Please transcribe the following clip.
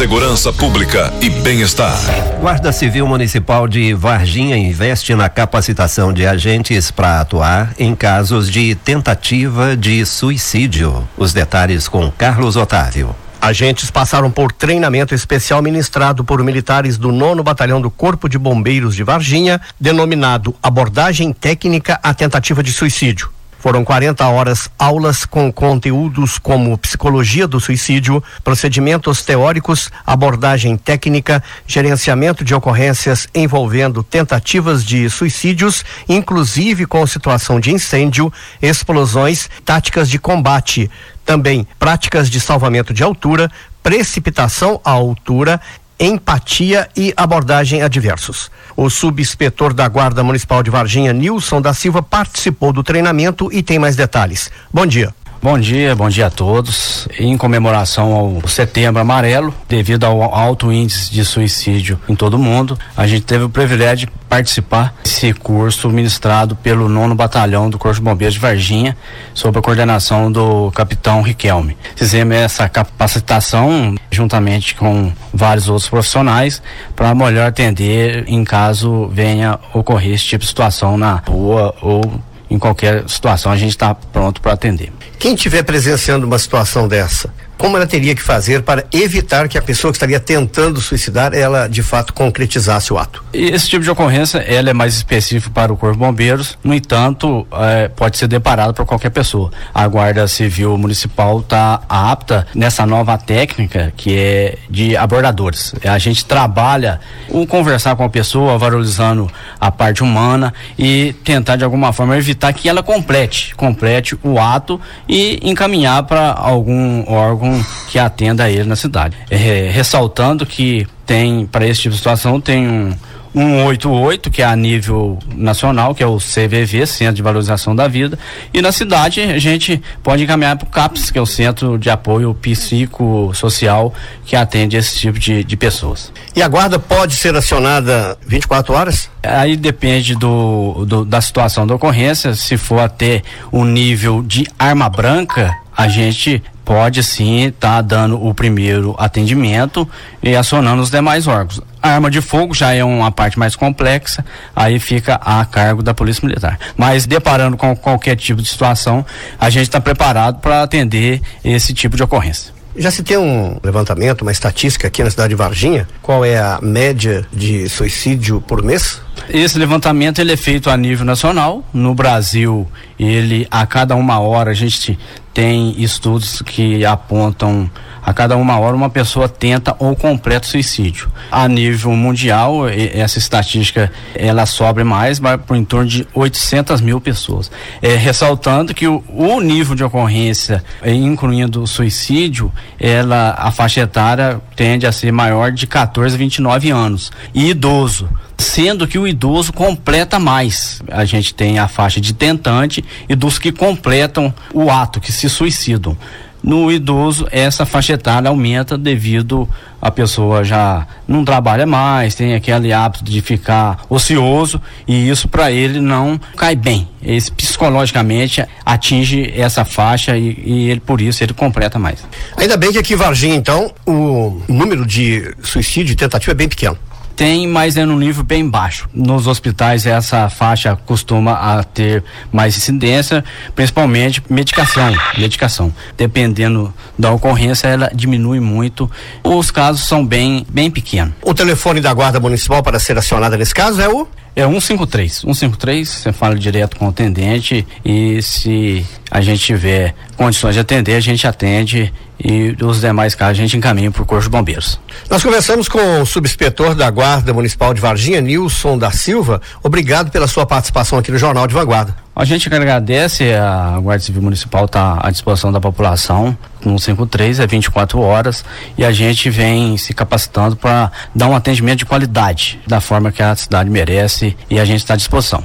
segurança pública e bem-estar. Guarda Civil Municipal de Varginha investe na capacitação de agentes para atuar em casos de tentativa de suicídio. Os detalhes com Carlos Otávio. Agentes passaram por treinamento especial ministrado por militares do nono Batalhão do Corpo de Bombeiros de Varginha, denominado Abordagem Técnica à Tentativa de Suicídio. Foram 40 horas aulas com conteúdos como psicologia do suicídio, procedimentos teóricos, abordagem técnica, gerenciamento de ocorrências envolvendo tentativas de suicídios, inclusive com situação de incêndio, explosões, táticas de combate, também práticas de salvamento de altura, precipitação à altura, empatia e abordagem a diversos. O subinspetor da Guarda Municipal de Varginha, Nilson da Silva, participou do treinamento e tem mais detalhes. Bom dia. Bom dia, bom dia a todos. Em comemoração ao Setembro Amarelo, devido ao alto índice de suicídio em todo o mundo, a gente teve o privilégio de participar desse curso ministrado pelo nono Batalhão do Corpo de Bombeiros de Varginha, sob a coordenação do capitão Riquelme. Fizemos essa capacitação juntamente com vários outros profissionais para melhor atender em caso venha ocorrer esse tipo de situação na rua ou em qualquer situação a gente está pronto para atender. Quem estiver presenciando uma situação dessa, como ela teria que fazer para evitar que a pessoa que estaria tentando suicidar, ela de fato concretizasse o ato? Esse tipo de ocorrência, ela é mais específico para o Corpo de Bombeiros, no entanto, é, pode ser deparado por qualquer pessoa. A Guarda Civil Municipal está apta nessa nova técnica que é de abordadores. A gente trabalha o conversar com a pessoa, valorizando a parte humana e tentar de alguma forma evitar que ela complete, complete o ato e encaminhar para algum órgão que atenda a ele na cidade. É, ressaltando que tem, para esse tipo de situação, tem um 188, que é a nível nacional, que é o CVV, Centro de Valorização da Vida, e na cidade a gente pode encaminhar para o CAPS, que é o Centro de Apoio Psicossocial, que atende esse tipo de, de pessoas. E a guarda pode ser acionada 24 horas? Aí depende do, do da situação da ocorrência, se for até um nível de arma branca, a gente pode sim estar tá dando o primeiro atendimento e acionando os demais órgãos. A arma de fogo já é uma parte mais complexa, aí fica a cargo da Polícia Militar. Mas deparando com qualquer tipo de situação, a gente está preparado para atender esse tipo de ocorrência. Já se tem um levantamento, uma estatística aqui na cidade de Varginha? Qual é a média de suicídio por mês? Esse levantamento ele é feito a nível nacional. No Brasil, ele a cada uma hora a gente tem estudos que apontam a cada uma hora uma pessoa tenta ou completa suicídio. A nível mundial, essa estatística ela sobe mais, vai por em torno de 800 mil pessoas. É, ressaltando que o, o nível de ocorrência, é, incluindo o suicídio, ela a faixa etária tende a ser maior de 14 a 29 anos. E idoso sendo que o idoso completa mais. A gente tem a faixa de tentante e dos que completam o ato, que se suicidam. No idoso, essa faixa etária aumenta devido a pessoa já não trabalha mais, tem aquele hábito de ficar ocioso e isso para ele não cai bem. Esse psicologicamente atinge essa faixa e, e, ele por isso ele completa mais. Ainda bem que aqui em Varginha, então, o número de suicídio e tentativa é bem pequeno tem, mas é num nível bem baixo. Nos hospitais essa faixa costuma a ter mais incidência, principalmente medicação, medicação. Dependendo da ocorrência, ela diminui muito. Os casos são bem, bem pequenos. O telefone da Guarda Municipal para ser acionada nesse caso é o? É 153. 153, você fala direto com o atendente e se a gente tiver condições de atender, a gente atende e os demais casos a gente encaminha para o Corpo de Bombeiros. Nós conversamos com o subinspetor da Guarda Municipal de Varginha, Nilson da Silva. Obrigado pela sua participação aqui no Jornal de Vanguarda. A gente agradece, a Guarda Civil Municipal está à disposição da população, no 53, é 24 horas, e a gente vem se capacitando para dar um atendimento de qualidade, da forma que a cidade merece, e a gente está à disposição.